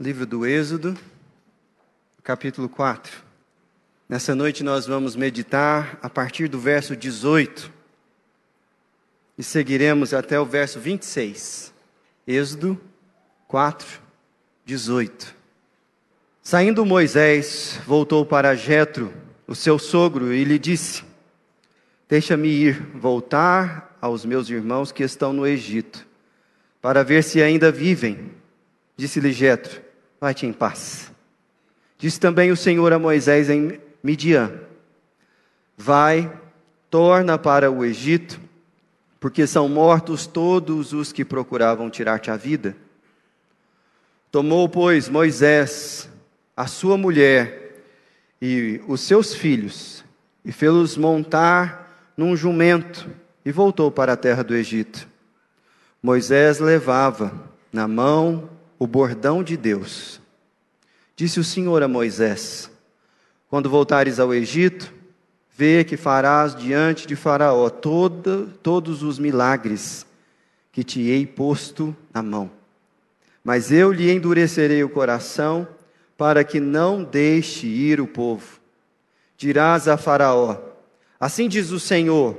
livro do Êxodo, capítulo 4. Nessa noite nós vamos meditar a partir do verso 18 e seguiremos até o verso 26. Êxodo 4, 18. Saindo Moisés, voltou para Jetro, o seu sogro, e lhe disse: Deixa-me ir voltar aos meus irmãos que estão no Egito, para ver se ainda vivem. Disse-lhe Jetro: Vai-te em paz. Disse também o Senhor a Moisés em Midian: Vai, torna para o Egito, porque são mortos todos os que procuravam tirar-te a vida. Tomou, pois, Moisés a sua mulher e os seus filhos e fê-los montar num jumento e voltou para a terra do Egito. Moisés levava na mão o bordão de Deus. Disse o Senhor a Moisés: quando voltares ao Egito, vê que farás diante de Faraó todos os milagres que te hei posto na mão. Mas eu lhe endurecerei o coração, para que não deixe ir o povo. Dirás a Faraó: Assim diz o Senhor: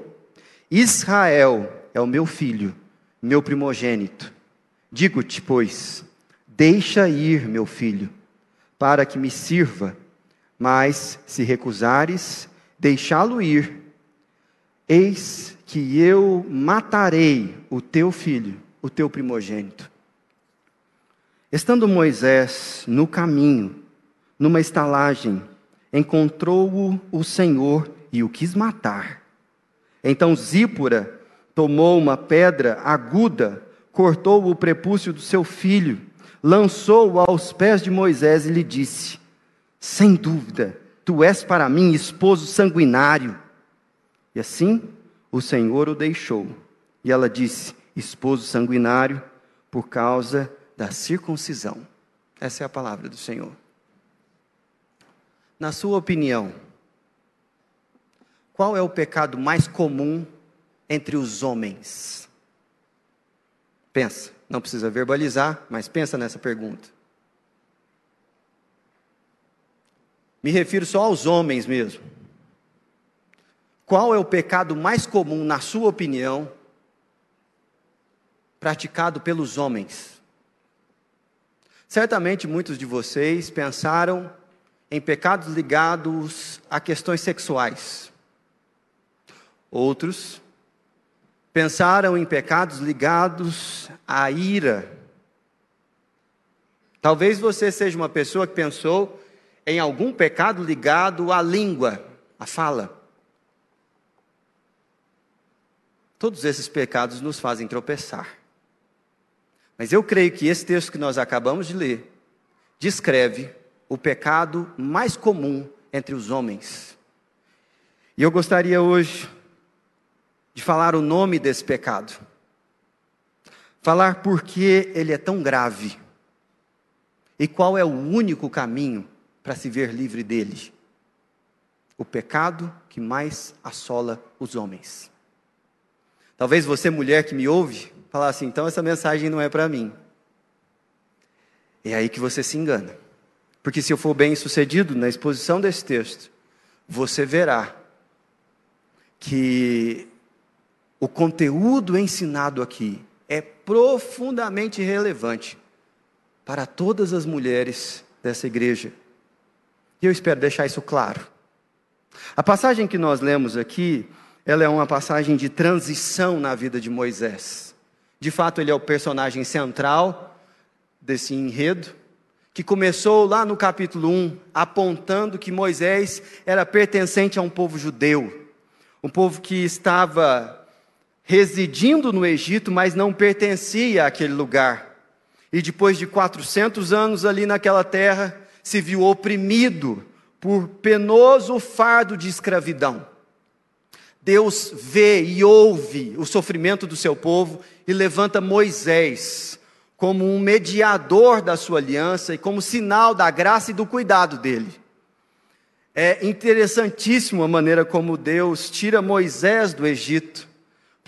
Israel é o meu filho, meu primogênito. Digo-te, pois, deixa ir meu filho, para que me sirva mas se recusares deixá-lo ir, eis que eu matarei o teu filho, o teu primogênito. Estando Moisés no caminho, numa estalagem, encontrou-o o Senhor e o quis matar. Então Zípora tomou uma pedra aguda, cortou o prepúcio do seu filho, lançou-o aos pés de Moisés e lhe disse: sem dúvida, tu és para mim esposo sanguinário. E assim o Senhor o deixou. E ela disse: esposo sanguinário, por causa da circuncisão. Essa é a palavra do Senhor. Na sua opinião, qual é o pecado mais comum entre os homens? Pensa, não precisa verbalizar, mas pensa nessa pergunta. Me refiro só aos homens mesmo. Qual é o pecado mais comum, na sua opinião, praticado pelos homens? Certamente muitos de vocês pensaram em pecados ligados a questões sexuais. Outros pensaram em pecados ligados à ira. Talvez você seja uma pessoa que pensou em algum pecado ligado à língua, à fala. Todos esses pecados nos fazem tropeçar. Mas eu creio que esse texto que nós acabamos de ler descreve o pecado mais comum entre os homens. E eu gostaria hoje de falar o nome desse pecado. Falar por que ele é tão grave. E qual é o único caminho para se ver livre dele. O pecado que mais assola os homens. Talvez você, mulher que me ouve, falar assim: então essa mensagem não é para mim. É aí que você se engana. Porque se eu for bem sucedido na exposição desse texto, você verá que o conteúdo ensinado aqui é profundamente relevante para todas as mulheres dessa igreja. E eu espero deixar isso claro. A passagem que nós lemos aqui, ela é uma passagem de transição na vida de Moisés. De fato, ele é o personagem central desse enredo, que começou lá no capítulo 1, apontando que Moisés era pertencente a um povo judeu, um povo que estava residindo no Egito, mas não pertencia àquele lugar. E depois de 400 anos ali naquela terra, se viu oprimido por penoso fardo de escravidão. Deus vê e ouve o sofrimento do seu povo e levanta Moisés como um mediador da sua aliança e como sinal da graça e do cuidado dele. É interessantíssimo a maneira como Deus tira Moisés do Egito,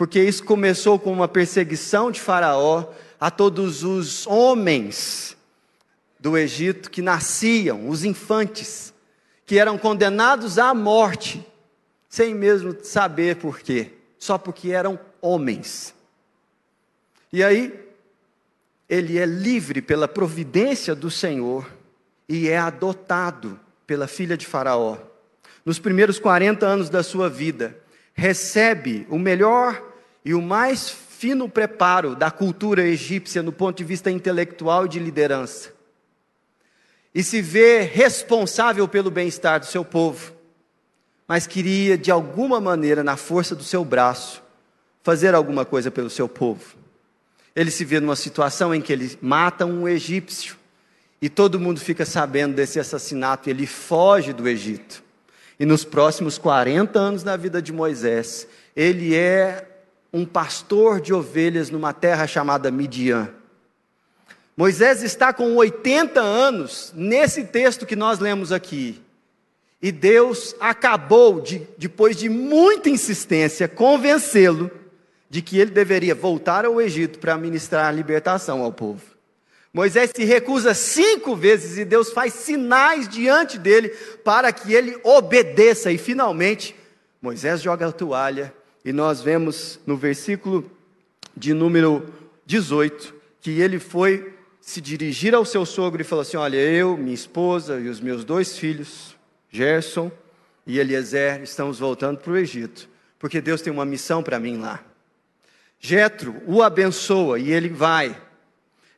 porque isso começou com uma perseguição de Faraó a todos os homens do Egito que nasciam, os infantes, que eram condenados à morte, sem mesmo saber por quê, só porque eram homens. E aí, ele é livre pela providência do Senhor e é adotado pela filha de Faraó. Nos primeiros 40 anos da sua vida, recebe o melhor e o mais fino preparo da cultura egípcia no ponto de vista intelectual e de liderança. E se vê responsável pelo bem-estar do seu povo, mas queria, de alguma maneira, na força do seu braço, fazer alguma coisa pelo seu povo. Ele se vê numa situação em que ele mata um egípcio e todo mundo fica sabendo desse assassinato e ele foge do Egito. E nos próximos 40 anos da vida de Moisés, ele é um pastor de ovelhas numa terra chamada Midian. Moisés está com 80 anos nesse texto que nós lemos aqui. E Deus acabou, de, depois de muita insistência, convencê-lo de que ele deveria voltar ao Egito para ministrar a libertação ao povo. Moisés se recusa cinco vezes e Deus faz sinais diante dele para que ele obedeça. E finalmente, Moisés joga a toalha e nós vemos no versículo de número 18 que ele foi se dirigir ao seu sogro e falou assim: Olha, eu, minha esposa e os meus dois filhos, Gerson e Eliezer, estamos voltando para o Egito, porque Deus tem uma missão para mim lá. Jetro o abençoa e ele vai.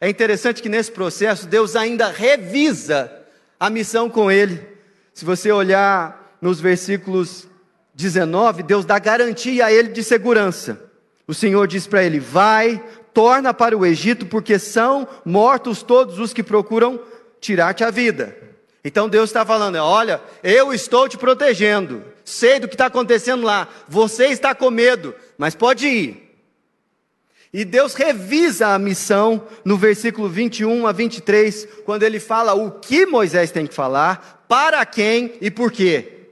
É interessante que nesse processo Deus ainda revisa a missão com ele. Se você olhar nos versículos 19, Deus dá garantia a ele de segurança. O Senhor diz para ele: Vai, torna para o Egito, porque são mortos todos os que procuram tirar-te a vida. Então Deus está falando: Olha, eu estou te protegendo, sei do que está acontecendo lá, você está com medo, mas pode ir. E Deus revisa a missão no versículo 21 a 23, quando ele fala o que Moisés tem que falar, para quem e por quê.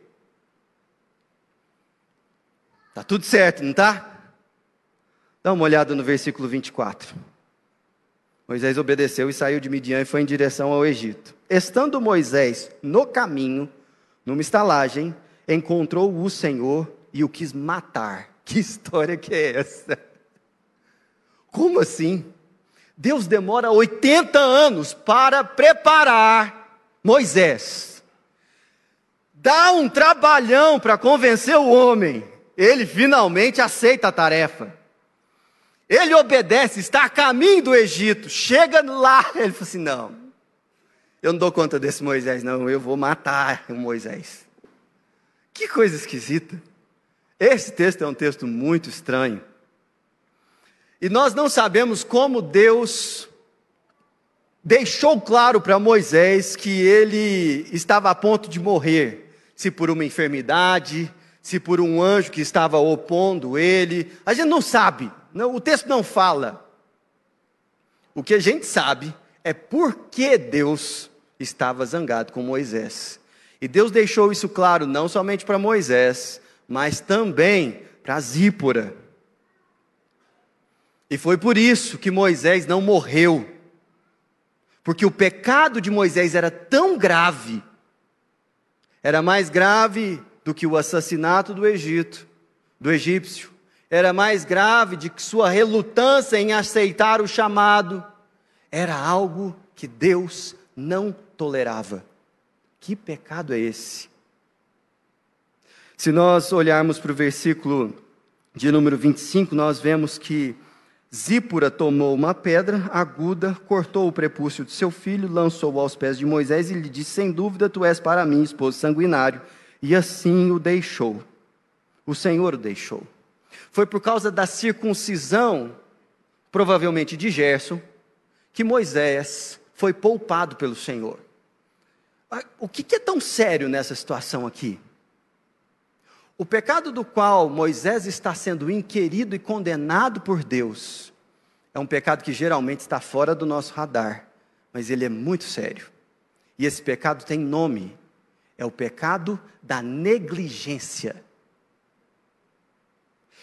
Tá tudo certo, não tá? Dá uma olhada no versículo 24. Moisés obedeceu e saiu de Midian e foi em direção ao Egito. Estando Moisés no caminho, numa estalagem, encontrou o Senhor e o quis matar. Que história que é essa? Como assim? Deus demora 80 anos para preparar Moisés. Dá um trabalhão para convencer o homem. Ele finalmente aceita a tarefa. Ele obedece, está a caminho do Egito. Chega lá, ele fala assim: não, eu não dou conta desse Moisés, não, eu vou matar o Moisés. Que coisa esquisita. Esse texto é um texto muito estranho. E nós não sabemos como Deus deixou claro para Moisés que ele estava a ponto de morrer, se por uma enfermidade, se por um anjo que estava opondo ele. A gente não sabe, não, o texto não fala. O que a gente sabe é por que Deus estava zangado com Moisés. E Deus deixou isso claro não somente para Moisés, mas também para Zípora. E foi por isso que Moisés não morreu. Porque o pecado de Moisés era tão grave, era mais grave do que o assassinato do Egito, do egípcio, era mais grave de que sua relutância em aceitar o chamado, era algo que Deus não tolerava. Que pecado é esse? Se nós olharmos para o versículo de número 25, nós vemos que Zípora tomou uma pedra aguda, cortou o prepúcio de seu filho, lançou-o aos pés de Moisés e lhe disse: Sem dúvida, tu és para mim esposo sanguinário. E assim o deixou. O Senhor o deixou. Foi por causa da circuncisão, provavelmente de Gerson, que Moisés foi poupado pelo Senhor. O que é tão sério nessa situação aqui? O pecado do qual Moisés está sendo inquirido e condenado por Deus é um pecado que geralmente está fora do nosso radar, mas ele é muito sério. E esse pecado tem nome: é o pecado da negligência.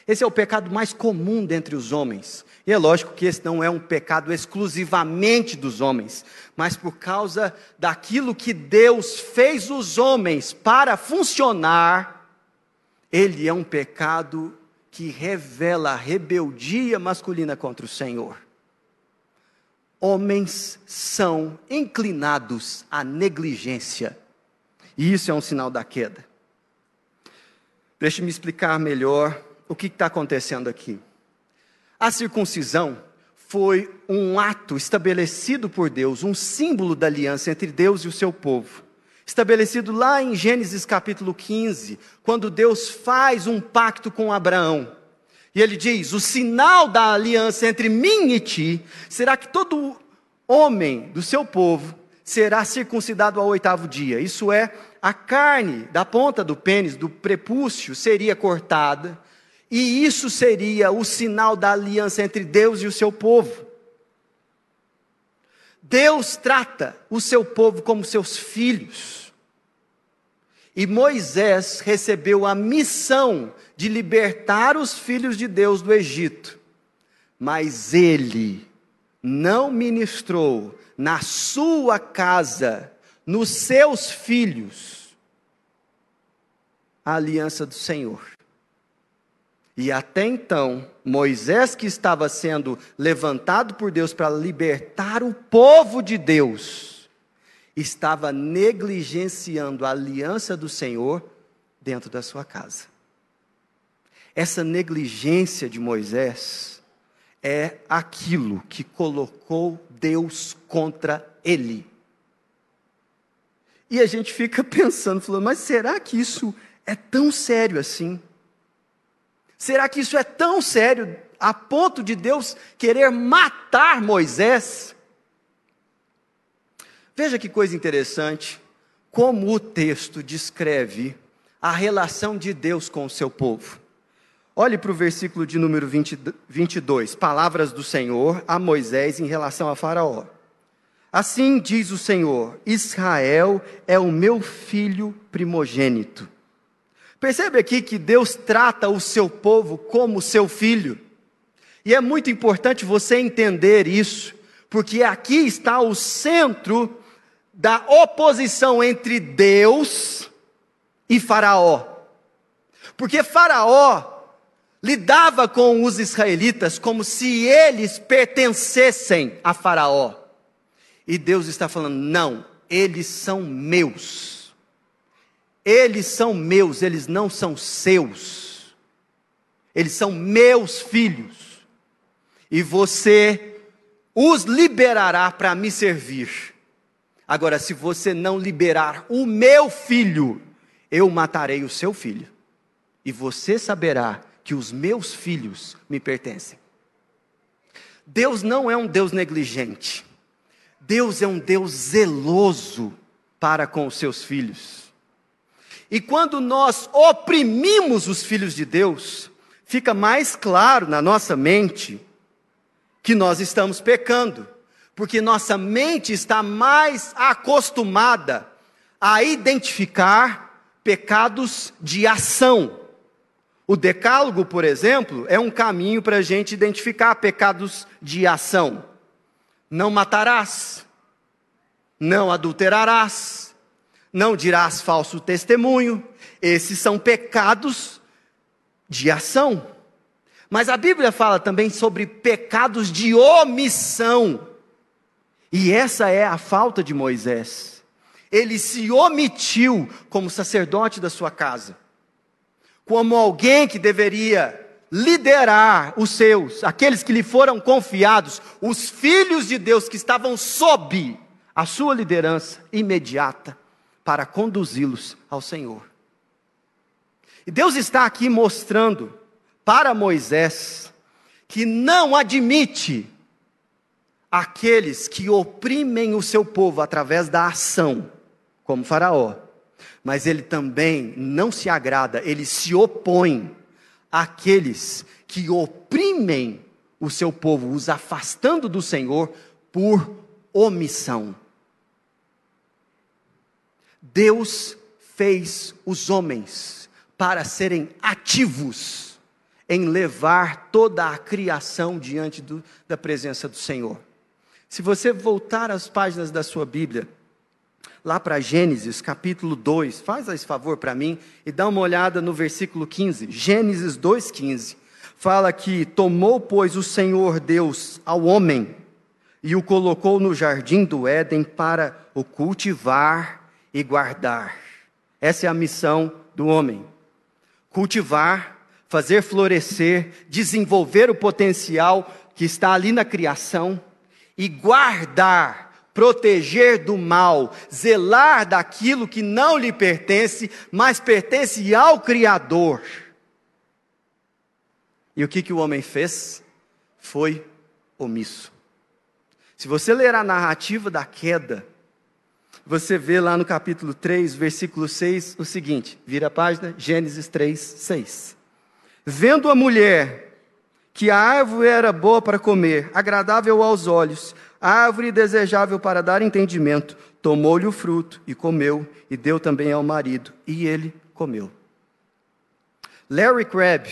Esse é o pecado mais comum dentre os homens. E é lógico que esse não é um pecado exclusivamente dos homens, mas por causa daquilo que Deus fez os homens para funcionar, ele é um pecado que revela a rebeldia masculina contra o Senhor. Homens são inclinados à negligência, e isso é um sinal da queda. Deixe-me explicar melhor o que está acontecendo aqui. A circuncisão foi um ato estabelecido por Deus, um símbolo da aliança entre Deus e o seu povo. Estabelecido lá em Gênesis capítulo 15, quando Deus faz um pacto com Abraão. E ele diz: O sinal da aliança entre mim e ti será que todo homem do seu povo será circuncidado ao oitavo dia. Isso é, a carne da ponta do pênis, do prepúcio, seria cortada e isso seria o sinal da aliança entre Deus e o seu povo. Deus trata o seu povo como seus filhos. E Moisés recebeu a missão de libertar os filhos de Deus do Egito. Mas ele não ministrou na sua casa, nos seus filhos, a aliança do Senhor. E até então, Moisés, que estava sendo levantado por Deus para libertar o povo de Deus, estava negligenciando a aliança do Senhor dentro da sua casa. Essa negligência de Moisés é aquilo que colocou Deus contra ele. E a gente fica pensando, falando, mas será que isso é tão sério assim? Será que isso é tão sério a ponto de Deus querer matar Moisés? Veja que coisa interessante, como o texto descreve a relação de Deus com o seu povo. Olhe para o versículo de número 20, 22, palavras do Senhor a Moisés em relação a Faraó. Assim diz o Senhor: Israel é o meu filho primogênito Percebe aqui que Deus trata o seu povo como seu filho. E é muito importante você entender isso, porque aqui está o centro da oposição entre Deus e Faraó. Porque Faraó lidava com os israelitas como se eles pertencessem a Faraó. E Deus está falando: não, eles são meus. Eles são meus, eles não são seus. Eles são meus filhos. E você os liberará para me servir. Agora, se você não liberar o meu filho, eu matarei o seu filho. E você saberá que os meus filhos me pertencem. Deus não é um Deus negligente. Deus é um Deus zeloso para com os seus filhos. E quando nós oprimimos os filhos de Deus, fica mais claro na nossa mente que nós estamos pecando, porque nossa mente está mais acostumada a identificar pecados de ação. O decálogo, por exemplo, é um caminho para a gente identificar pecados de ação. Não matarás, não adulterarás, não dirás falso testemunho. Esses são pecados de ação. Mas a Bíblia fala também sobre pecados de omissão. E essa é a falta de Moisés. Ele se omitiu como sacerdote da sua casa, como alguém que deveria liderar os seus, aqueles que lhe foram confiados, os filhos de Deus que estavam sob a sua liderança imediata para conduzi-los ao Senhor. E Deus está aqui mostrando para Moisés que não admite aqueles que oprimem o seu povo através da ação, como Faraó. Mas ele também não se agrada, ele se opõe àqueles que oprimem o seu povo, os afastando do Senhor por omissão. Deus fez os homens para serem ativos em levar toda a criação diante do, da presença do Senhor. Se você voltar às páginas da sua Bíblia, lá para Gênesis capítulo 2, faz esse favor para mim e dá uma olhada no versículo 15. Gênesis 2,15 fala que tomou, pois, o Senhor Deus ao homem e o colocou no jardim do Éden para o cultivar e guardar. Essa é a missão do homem: cultivar, fazer florescer, desenvolver o potencial que está ali na criação e guardar, proteger do mal, zelar daquilo que não lhe pertence, mas pertence ao Criador. E o que, que o homem fez? Foi omisso. Se você ler a narrativa da queda, você vê lá no capítulo 3, versículo 6, o seguinte: vira a página, Gênesis 3, 6. Vendo a mulher que a árvore era boa para comer, agradável aos olhos, árvore desejável para dar entendimento, tomou-lhe o fruto e comeu, e deu também ao marido, e ele comeu. Larry Crabb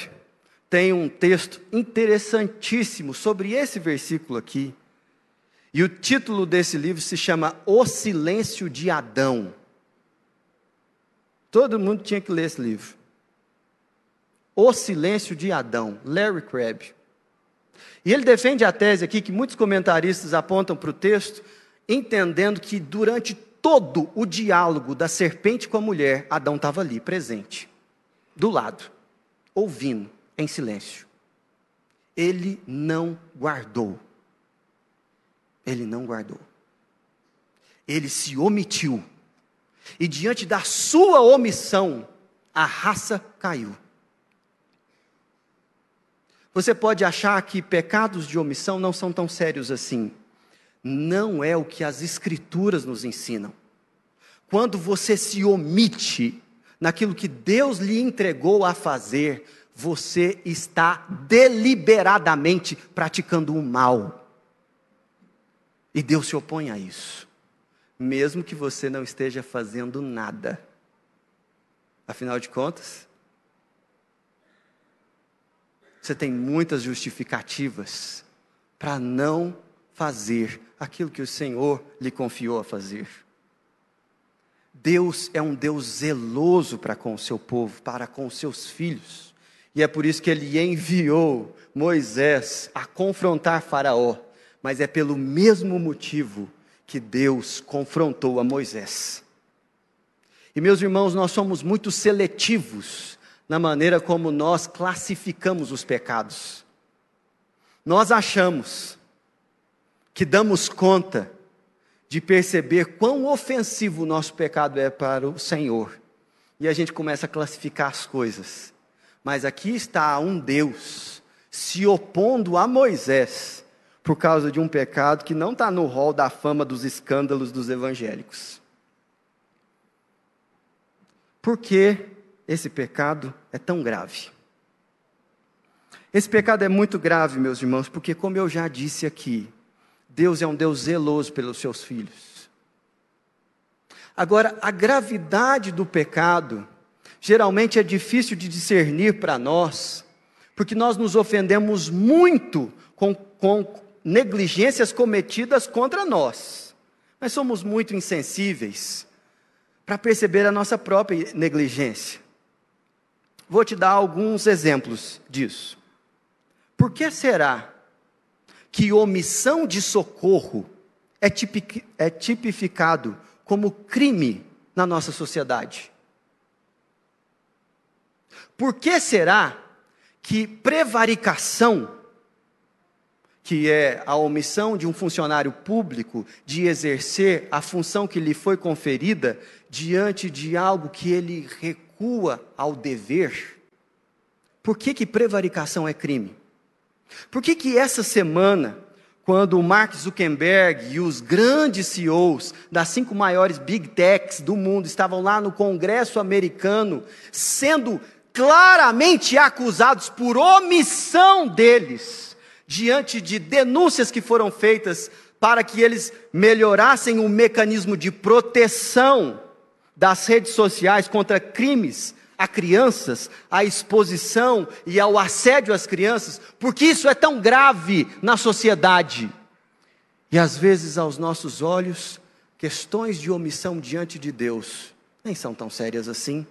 tem um texto interessantíssimo sobre esse versículo aqui. E o título desse livro se chama O Silêncio de Adão. Todo mundo tinha que ler esse livro. O Silêncio de Adão, Larry Crabb. E ele defende a tese aqui que muitos comentaristas apontam para o texto, entendendo que durante todo o diálogo da serpente com a mulher, Adão estava ali, presente, do lado, ouvindo, em silêncio. Ele não guardou. Ele não guardou. Ele se omitiu. E diante da sua omissão, a raça caiu. Você pode achar que pecados de omissão não são tão sérios assim. Não é o que as Escrituras nos ensinam. Quando você se omite naquilo que Deus lhe entregou a fazer, você está deliberadamente praticando o mal. E Deus se opõe a isso, mesmo que você não esteja fazendo nada. Afinal de contas, você tem muitas justificativas para não fazer aquilo que o Senhor lhe confiou a fazer. Deus é um Deus zeloso para com o seu povo, para com os seus filhos. E é por isso que ele enviou Moisés a confrontar Faraó. Mas é pelo mesmo motivo que Deus confrontou a Moisés. E meus irmãos, nós somos muito seletivos na maneira como nós classificamos os pecados. Nós achamos que damos conta de perceber quão ofensivo o nosso pecado é para o Senhor. E a gente começa a classificar as coisas. Mas aqui está um Deus se opondo a Moisés por causa de um pecado que não está no rol da fama dos escândalos dos evangélicos. Por quê? Esse pecado é tão grave. Esse pecado é muito grave, meus irmãos, porque, como eu já disse aqui, Deus é um Deus zeloso pelos seus filhos. Agora, a gravidade do pecado geralmente é difícil de discernir para nós, porque nós nos ofendemos muito com, com negligências cometidas contra nós. Nós somos muito insensíveis para perceber a nossa própria negligência. Vou te dar alguns exemplos disso. Por que será que omissão de socorro é, é tipificado como crime na nossa sociedade? Por que será que prevaricação, que é a omissão de um funcionário público de exercer a função que lhe foi conferida diante de algo que ele recua ao dever, por que, que prevaricação é crime? Por que, que essa semana, quando o Mark Zuckerberg e os grandes CEOs das cinco maiores big techs do mundo estavam lá no Congresso americano, sendo claramente acusados por omissão deles, diante de denúncias que foram feitas para que eles melhorassem o mecanismo de proteção das redes sociais contra crimes a crianças, à exposição e ao assédio às crianças, porque isso é tão grave na sociedade. E às vezes, aos nossos olhos, questões de omissão diante de Deus nem são tão sérias assim,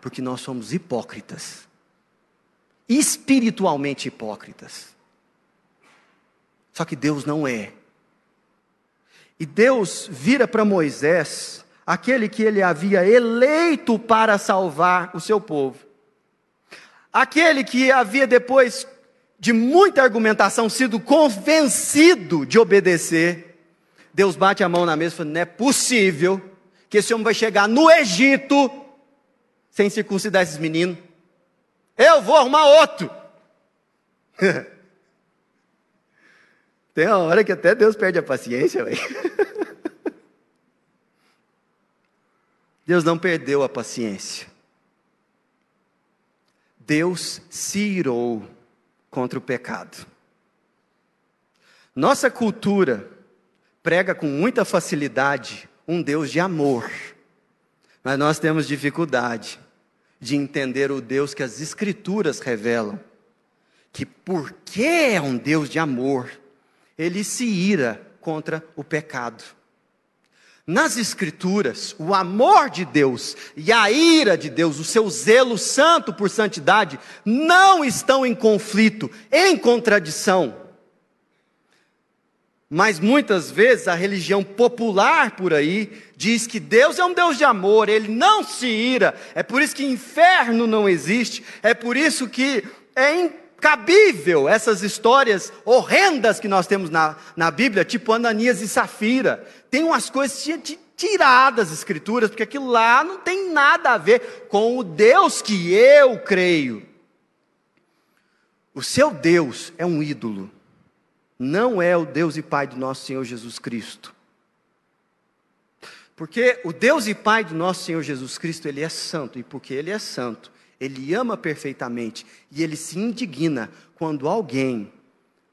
porque nós somos hipócritas, espiritualmente hipócritas. Só que Deus não é. E Deus vira para Moisés, aquele que ele havia eleito para salvar o seu povo. Aquele que havia depois de muita argumentação sido convencido de obedecer. Deus bate a mão na mesa e fala: "Não é possível que esse homem vai chegar no Egito sem circuncidar esses meninos. Eu vou arrumar outro." Tem uma hora que até Deus perde a paciência, velho. Deus não perdeu a paciência. Deus se irou contra o pecado. Nossa cultura prega com muita facilidade um Deus de amor, mas nós temos dificuldade de entender o Deus que as Escrituras revelam, que porque é um Deus de amor, ele se ira contra o pecado. Nas Escrituras, o amor de Deus e a ira de Deus, o seu zelo santo por santidade, não estão em conflito, em contradição. Mas muitas vezes a religião popular por aí diz que Deus é um Deus de amor, ele não se ira, é por isso que inferno não existe, é por isso que é cabível essas histórias horrendas que nós temos na, na Bíblia, tipo Ananias e Safira. Tem umas coisas tiradas das Escrituras, porque aquilo lá não tem nada a ver com o Deus que eu creio. O seu Deus é um ídolo, não é o Deus e Pai do nosso Senhor Jesus Cristo. Porque o Deus e Pai do nosso Senhor Jesus Cristo, Ele é santo, e porque Ele é santo, ele ama perfeitamente e ele se indigna quando alguém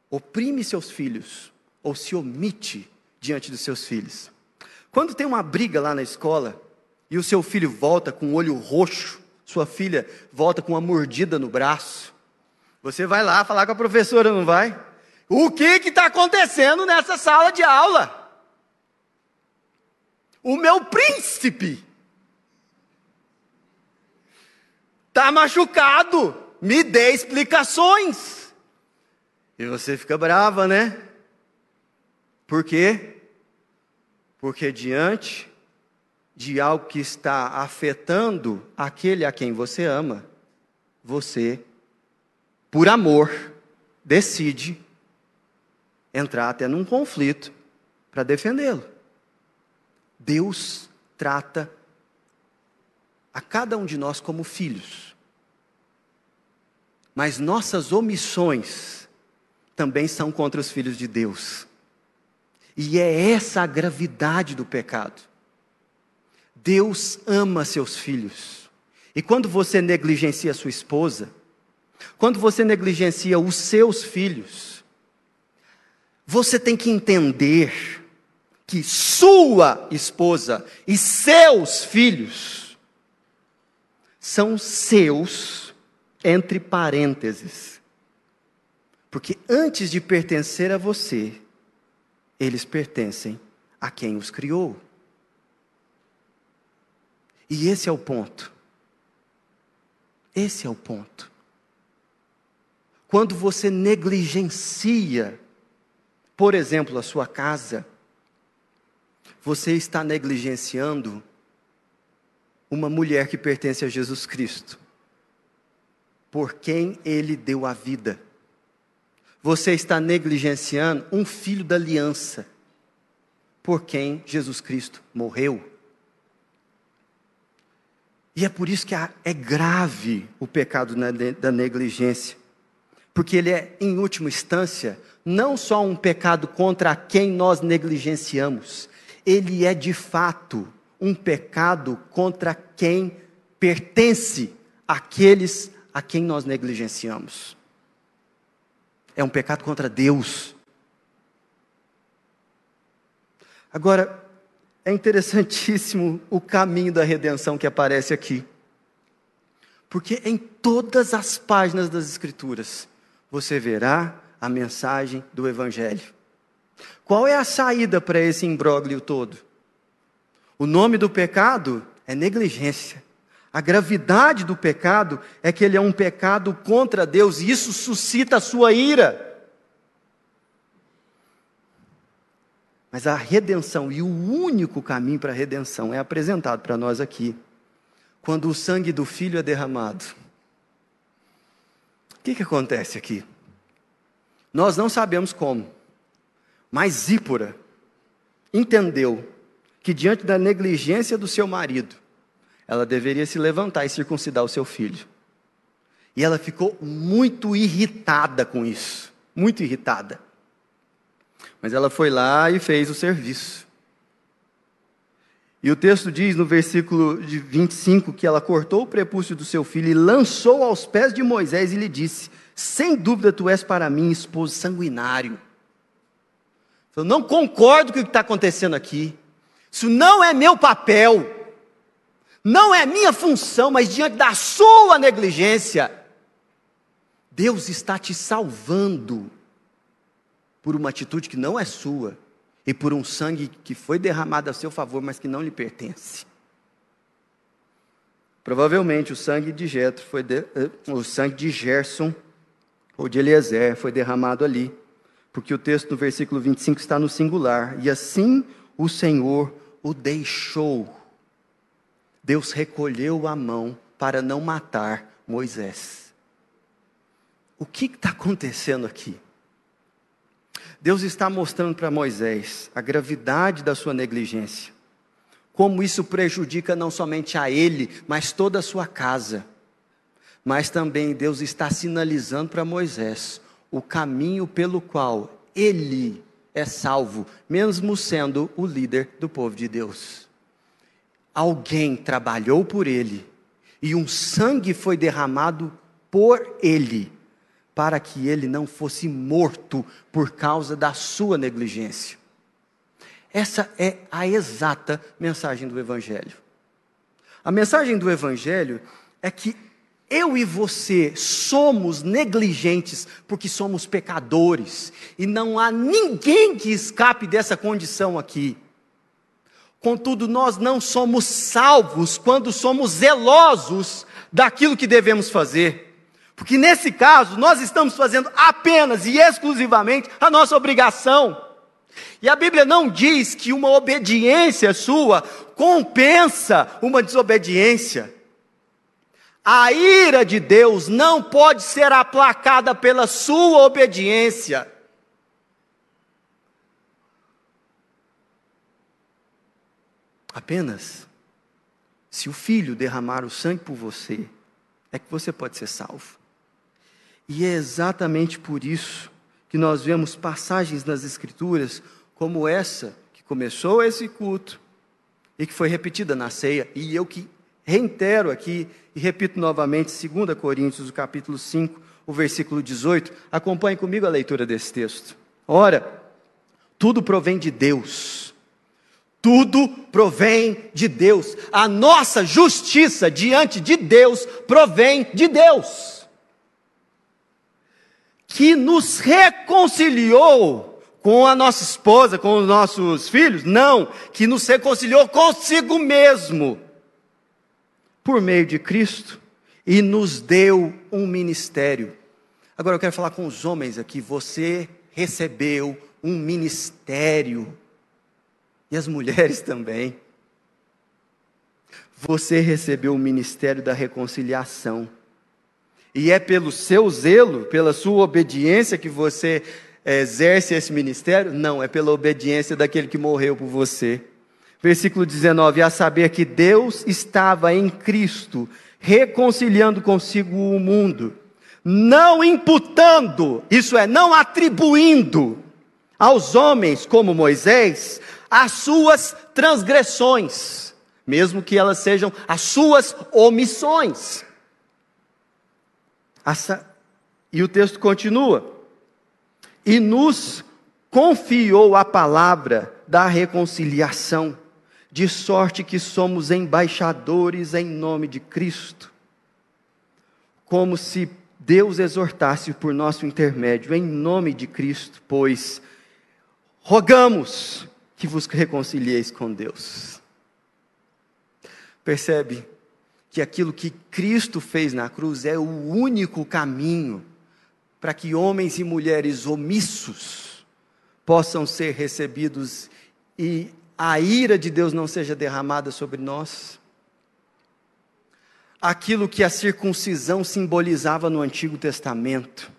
oprime seus filhos ou se omite diante dos seus filhos. Quando tem uma briga lá na escola e o seu filho volta com o olho roxo, sua filha volta com uma mordida no braço, você vai lá falar com a professora, não vai? O que está acontecendo nessa sala de aula? O meu príncipe Está machucado, me dê explicações. E você fica brava, né? Por quê? Porque diante de algo que está afetando aquele a quem você ama, você, por amor, decide entrar até num conflito para defendê-lo. Deus trata a cada um de nós como filhos. Mas nossas omissões também são contra os filhos de Deus. E é essa a gravidade do pecado. Deus ama seus filhos. E quando você negligencia sua esposa, quando você negligencia os seus filhos, você tem que entender que sua esposa e seus filhos são seus, entre parênteses. Porque antes de pertencer a você, eles pertencem a quem os criou. E esse é o ponto. Esse é o ponto. Quando você negligencia, por exemplo, a sua casa, você está negligenciando uma mulher que pertence a Jesus Cristo, por quem ele deu a vida. Você está negligenciando um filho da aliança, por quem Jesus Cristo morreu. E é por isso que é grave o pecado da negligência, porque ele é, em última instância, não só um pecado contra quem nós negligenciamos, ele é de fato um pecado contra quem pertence àqueles a quem nós negligenciamos. É um pecado contra Deus. Agora, é interessantíssimo o caminho da redenção que aparece aqui. Porque em todas as páginas das Escrituras você verá a mensagem do Evangelho. Qual é a saída para esse imbróglio todo? O nome do pecado é negligência. A gravidade do pecado é que ele é um pecado contra Deus e isso suscita a sua ira. Mas a redenção e o único caminho para a redenção é apresentado para nós aqui, quando o sangue do filho é derramado. O que, que acontece aqui? Nós não sabemos como, mas Zípora entendeu que diante da negligência do seu marido, ela deveria se levantar e circuncidar o seu filho. E ela ficou muito irritada com isso, muito irritada. Mas ela foi lá e fez o serviço. E o texto diz no versículo 25 que ela cortou o prepúcio do seu filho e lançou aos pés de Moisés e lhe disse: Sem dúvida tu és para mim esposo sanguinário. Eu não concordo com o que está acontecendo aqui. Isso não é meu papel, não é minha função, mas diante da sua negligência, Deus está te salvando por uma atitude que não é sua e por um sangue que foi derramado a seu favor, mas que não lhe pertence. Provavelmente o sangue de Jetro foi de, eh, o sangue de Gerson ou de Eliezer foi derramado ali, porque o texto no versículo 25 está no singular. E assim o Senhor o deixou. Deus recolheu a mão para não matar Moisés. O que está acontecendo aqui? Deus está mostrando para Moisés a gravidade da sua negligência, como isso prejudica não somente a ele, mas toda a sua casa. Mas também Deus está sinalizando para Moisés o caminho pelo qual ele é salvo, mesmo sendo o líder do povo de Deus. Alguém trabalhou por ele e um sangue foi derramado por ele, para que ele não fosse morto por causa da sua negligência. Essa é a exata mensagem do Evangelho. A mensagem do Evangelho é que eu e você somos negligentes porque somos pecadores e não há ninguém que escape dessa condição aqui. Contudo, nós não somos salvos quando somos zelosos daquilo que devemos fazer. Porque nesse caso, nós estamos fazendo apenas e exclusivamente a nossa obrigação. E a Bíblia não diz que uma obediência sua compensa uma desobediência. A ira de Deus não pode ser aplacada pela sua obediência. Apenas se o filho derramar o sangue por você, é que você pode ser salvo. E é exatamente por isso que nós vemos passagens nas Escrituras como essa, que começou esse culto e que foi repetida na ceia, e eu que reitero aqui e repito novamente, 2 Coríntios, capítulo 5, o versículo 18. Acompanhe comigo a leitura desse texto. Ora, tudo provém de Deus. Tudo provém de Deus. A nossa justiça diante de Deus provém de Deus. Que nos reconciliou com a nossa esposa, com os nossos filhos? Não, que nos reconciliou consigo mesmo por meio de Cristo e nos deu um ministério. Agora eu quero falar com os homens aqui. Você recebeu um ministério. E as mulheres também. Você recebeu o ministério da reconciliação. E é pelo seu zelo, pela sua obediência que você exerce esse ministério? Não, é pela obediência daquele que morreu por você. Versículo 19: A saber que Deus estava em Cristo, reconciliando consigo o mundo, não imputando, isso é, não atribuindo aos homens como Moisés as suas transgressões, mesmo que elas sejam as suas omissões. E o texto continua: e nos confiou a palavra da reconciliação de sorte que somos embaixadores em nome de Cristo. como se Deus exortasse por nosso intermédio, em nome de Cristo, pois rogamos que vos reconcilieis com Deus. Percebe que aquilo que Cristo fez na cruz é o único caminho para que homens e mulheres omissos possam ser recebidos e a ira de Deus não seja derramada sobre nós. Aquilo que a circuncisão simbolizava no Antigo Testamento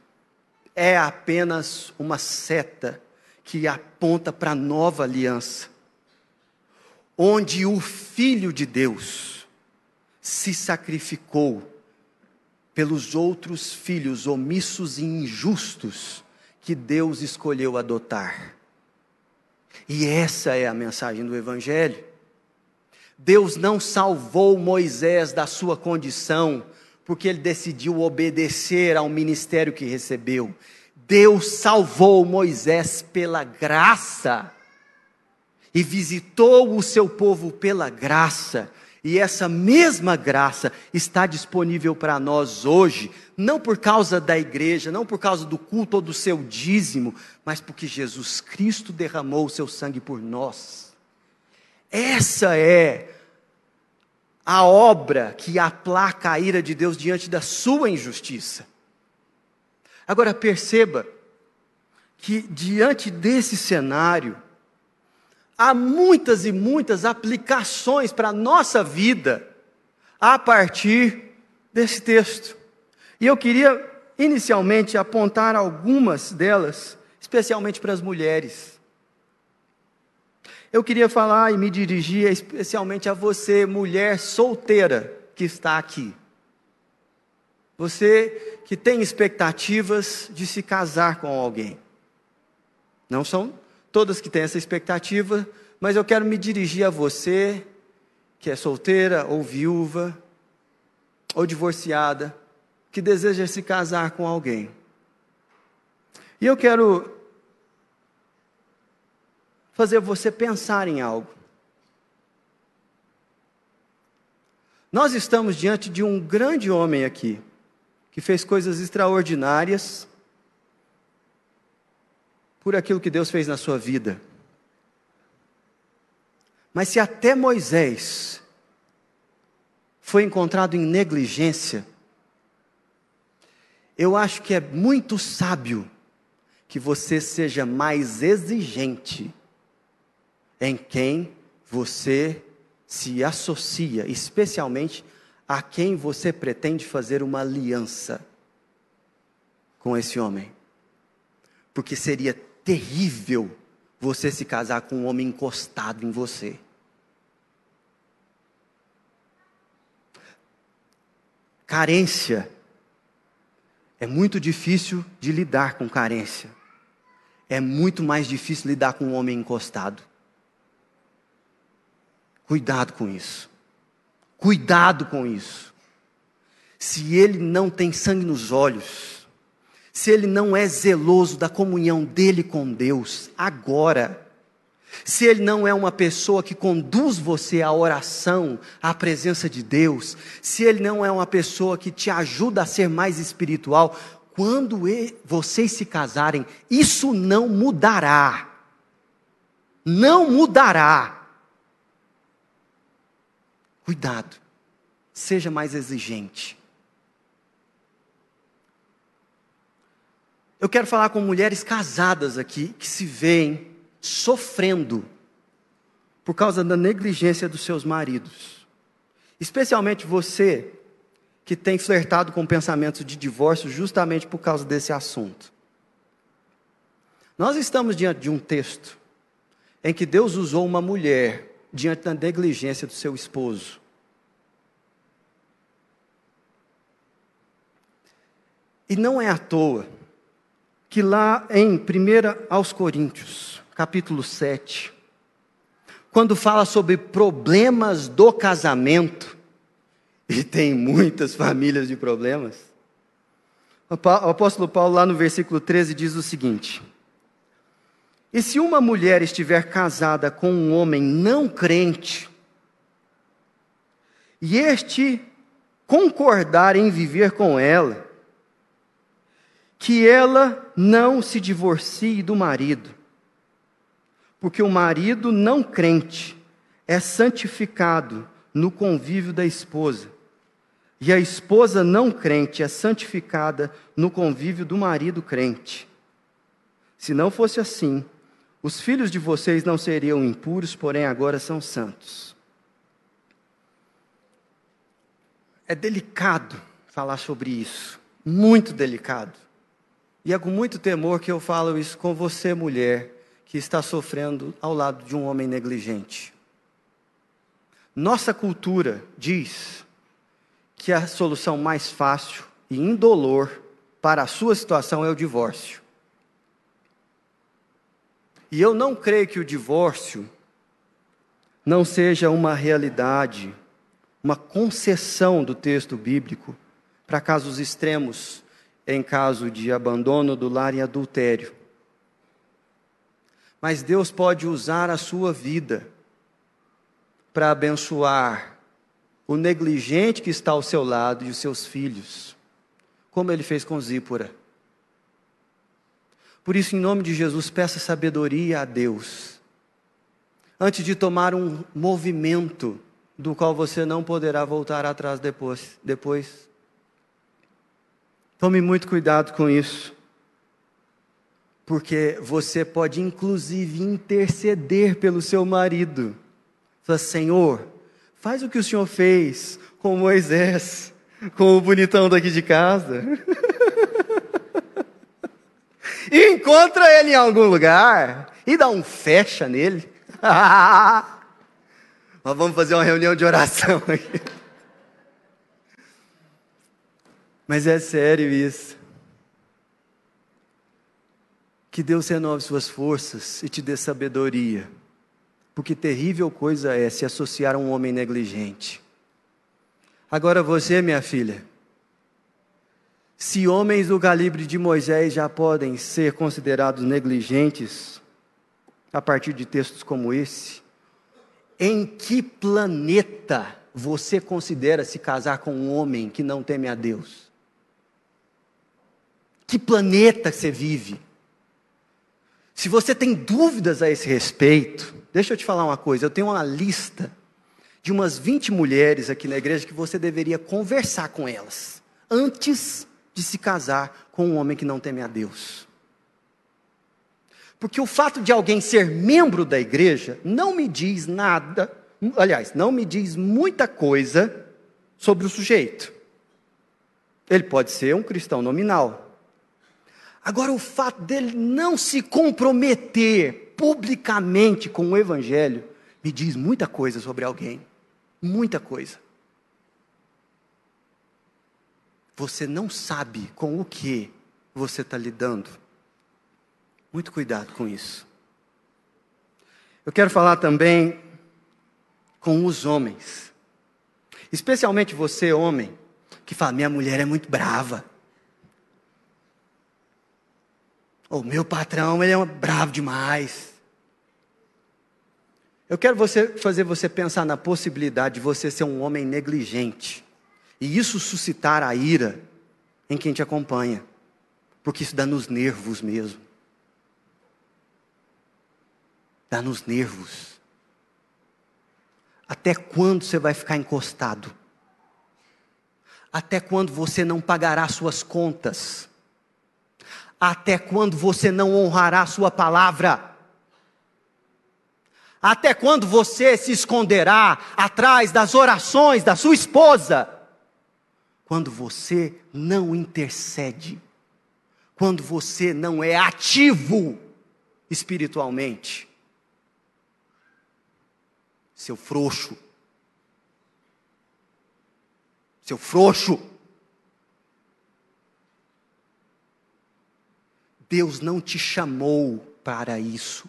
é apenas uma seta que aponta para a nova aliança, onde o Filho de Deus se sacrificou pelos outros filhos omissos e injustos que Deus escolheu adotar. E essa é a mensagem do Evangelho. Deus não salvou Moisés da sua condição, porque ele decidiu obedecer ao ministério que recebeu. Deus salvou Moisés pela graça e visitou o seu povo pela graça. E essa mesma graça está disponível para nós hoje, não por causa da igreja, não por causa do culto ou do seu dízimo, mas porque Jesus Cristo derramou o seu sangue por nós. Essa é a obra que aplaca a ira de Deus diante da sua injustiça. Agora perceba que diante desse cenário, há muitas e muitas aplicações para a nossa vida a partir desse texto. E eu queria inicialmente apontar algumas delas, especialmente para as mulheres. Eu queria falar e me dirigir especialmente a você, mulher solteira que está aqui. Você que tem expectativas de se casar com alguém. Não são todas que têm essa expectativa, mas eu quero me dirigir a você que é solteira ou viúva ou divorciada, que deseja se casar com alguém. E eu quero fazer você pensar em algo. Nós estamos diante de um grande homem aqui, que fez coisas extraordinárias por aquilo que Deus fez na sua vida. Mas se até Moisés foi encontrado em negligência, eu acho que é muito sábio que você seja mais exigente em quem você se associa, especialmente a quem você pretende fazer uma aliança com esse homem. Porque seria terrível você se casar com um homem encostado em você. Carência. É muito difícil de lidar com carência. É muito mais difícil lidar com um homem encostado. Cuidado com isso. Cuidado com isso. Se ele não tem sangue nos olhos, se ele não é zeloso da comunhão dele com Deus, agora, se ele não é uma pessoa que conduz você à oração, à presença de Deus, se ele não é uma pessoa que te ajuda a ser mais espiritual, quando vocês se casarem, isso não mudará. Não mudará. Cuidado, seja mais exigente. Eu quero falar com mulheres casadas aqui que se veem sofrendo por causa da negligência dos seus maridos. Especialmente você que tem flertado com pensamentos de divórcio justamente por causa desse assunto. Nós estamos diante de um texto em que Deus usou uma mulher diante da negligência do seu esposo. E não é à toa que lá em 1 aos Coríntios, capítulo 7, quando fala sobre problemas do casamento, e tem muitas famílias de problemas, o apóstolo Paulo, lá no versículo 13, diz o seguinte: e se uma mulher estiver casada com um homem não crente, e este concordar em viver com ela, que ela não se divorcie do marido, porque o marido não crente é santificado no convívio da esposa, e a esposa não crente é santificada no convívio do marido crente. Se não fosse assim, os filhos de vocês não seriam impuros, porém agora são santos. É delicado falar sobre isso, muito delicado. E é com muito temor que eu falo isso com você, mulher, que está sofrendo ao lado de um homem negligente. Nossa cultura diz que a solução mais fácil e indolor para a sua situação é o divórcio. E eu não creio que o divórcio não seja uma realidade, uma concessão do texto bíblico para casos extremos, em caso de abandono do lar e adultério. Mas Deus pode usar a sua vida para abençoar o negligente que está ao seu lado e os seus filhos, como ele fez com Zípora. Por isso, em nome de Jesus, peça sabedoria a Deus, antes de tomar um movimento do qual você não poderá voltar atrás depois. depois. Tome muito cuidado com isso, porque você pode inclusive interceder pelo seu marido. Fala, Senhor, faz o que o Senhor fez com Moisés, com o bonitão daqui de casa. encontra ele em algum lugar e dá um fecha nele. Nós vamos fazer uma reunião de oração aqui. Mas é sério isso. Que Deus renove suas forças e te dê sabedoria. Porque terrível coisa é se associar a um homem negligente. Agora você, minha filha, se homens do calibre de Moisés já podem ser considerados negligentes, a partir de textos como esse, em que planeta você considera se casar com um homem que não teme a Deus? Que planeta você vive? Se você tem dúvidas a esse respeito, deixa eu te falar uma coisa: eu tenho uma lista de umas 20 mulheres aqui na igreja que você deveria conversar com elas antes de se casar com um homem que não teme a Deus. Porque o fato de alguém ser membro da igreja não me diz nada, aliás, não me diz muita coisa sobre o sujeito. Ele pode ser um cristão nominal. Agora, o fato dele não se comprometer publicamente com o evangelho me diz muita coisa sobre alguém. Muita coisa. você não sabe com o que você está lidando. Muito cuidado com isso. Eu quero falar também com os homens, especialmente você, homem, que fala: minha mulher é muito brava. O meu patrão, ele é bravo demais. Eu quero você, fazer você pensar na possibilidade de você ser um homem negligente. E isso suscitar a ira em quem te acompanha, porque isso dá nos nervos mesmo. Dá nos nervos. Até quando você vai ficar encostado? Até quando você não pagará suas contas? Até quando você não honrará sua palavra? Até quando você se esconderá atrás das orações da sua esposa? quando você não intercede, quando você não é ativo espiritualmente. Seu frouxo. Seu frouxo. Deus não te chamou para isso.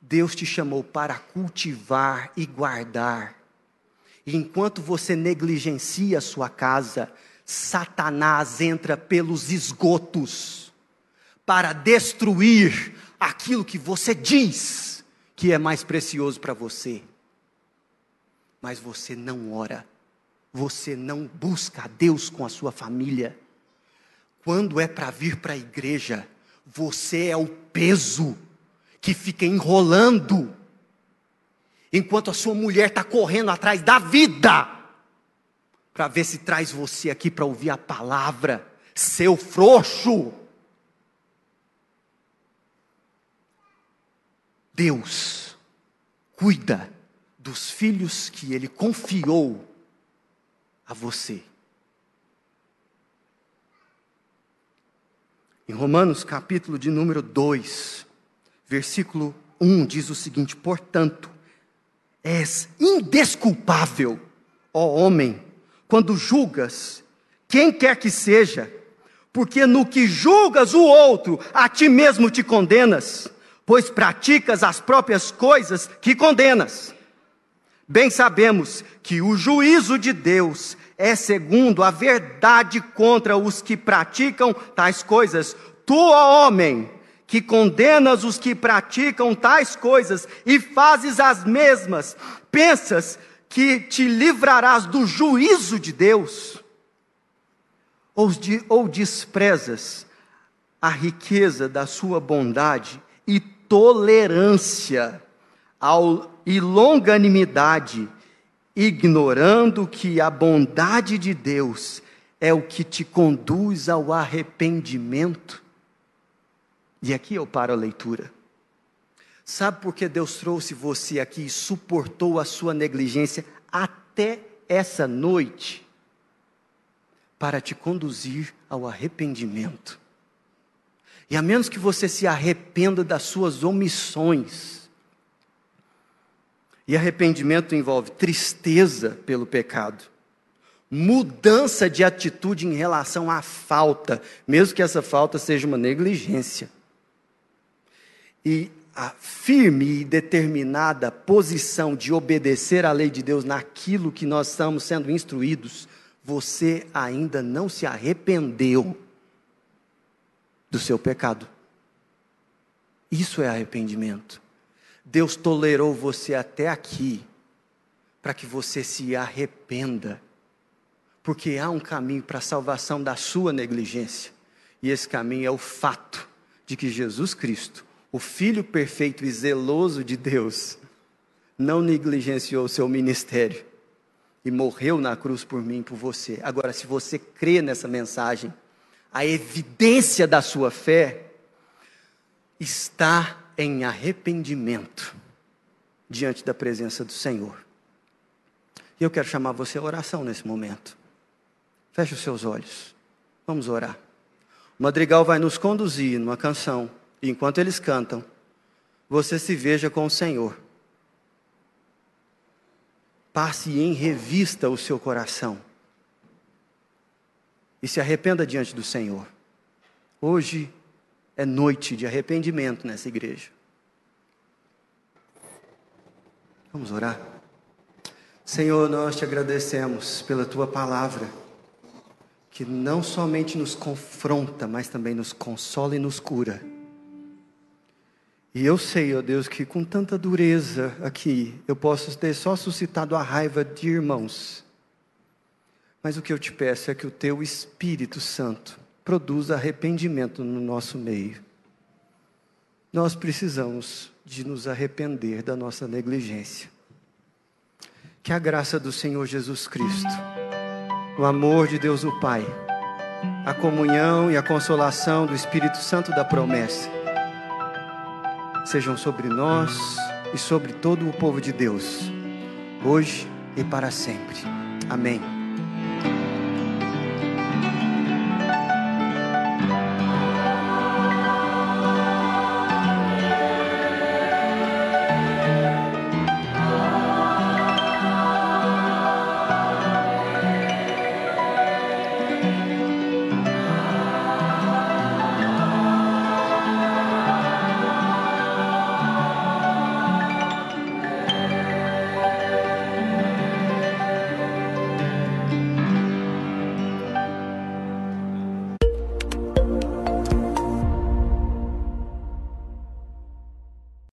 Deus te chamou para cultivar e guardar. E enquanto você negligencia a sua casa, Satanás entra pelos esgotos para destruir aquilo que você diz que é mais precioso para você. Mas você não ora, você não busca a Deus com a sua família. Quando é para vir para a igreja, você é o peso que fica enrolando, enquanto a sua mulher está correndo atrás da vida, para ver se traz você aqui para ouvir a palavra, seu frouxo. Deus cuida dos filhos que Ele confiou a você. Em Romanos, capítulo de número 2, versículo 1, diz o seguinte: Portanto, és indesculpável, ó homem, quando julgas quem quer que seja, porque no que julgas o outro, a ti mesmo te condenas, pois praticas as próprias coisas que condenas. Bem sabemos que o juízo de Deus é segundo a verdade contra os que praticam tais coisas. Tu, ó homem, que condenas os que praticam tais coisas e fazes as mesmas, pensas que te livrarás do juízo de Deus? Ou, de, ou desprezas a riqueza da sua bondade e tolerância ao, e longanimidade, ignorando que a bondade de Deus é o que te conduz ao arrependimento. E aqui eu paro a leitura. Sabe por que Deus trouxe você aqui e suportou a sua negligência até essa noite? Para te conduzir ao arrependimento. E a menos que você se arrependa das suas omissões, e arrependimento envolve tristeza pelo pecado, mudança de atitude em relação à falta, mesmo que essa falta seja uma negligência. E a firme e determinada posição de obedecer à lei de Deus naquilo que nós estamos sendo instruídos, você ainda não se arrependeu do seu pecado. Isso é arrependimento. Deus tolerou você até aqui, para que você se arrependa, porque há um caminho para a salvação da sua negligência, e esse caminho é o fato de que Jesus Cristo, o Filho perfeito e zeloso de Deus, não negligenciou o seu ministério e morreu na cruz por mim e por você. Agora, se você crê nessa mensagem, a evidência da sua fé está em arrependimento diante da presença do Senhor. E eu quero chamar você à oração nesse momento. Feche os seus olhos. Vamos orar. O madrigal vai nos conduzir numa canção. E enquanto eles cantam, você se veja com o Senhor. Passe em revista o seu coração. E se arrependa diante do Senhor. Hoje é noite de arrependimento nessa igreja. Vamos orar. Senhor, nós te agradecemos pela tua palavra, que não somente nos confronta, mas também nos consola e nos cura. E eu sei, ó Deus, que com tanta dureza aqui, eu posso ter só suscitado a raiva de irmãos. Mas o que eu te peço é que o teu Espírito Santo produz arrependimento no nosso meio. Nós precisamos de nos arrepender da nossa negligência. Que a graça do Senhor Jesus Cristo, o amor de Deus o Pai, a comunhão e a consolação do Espírito Santo da promessa sejam sobre nós e sobre todo o povo de Deus, hoje e para sempre. Amém.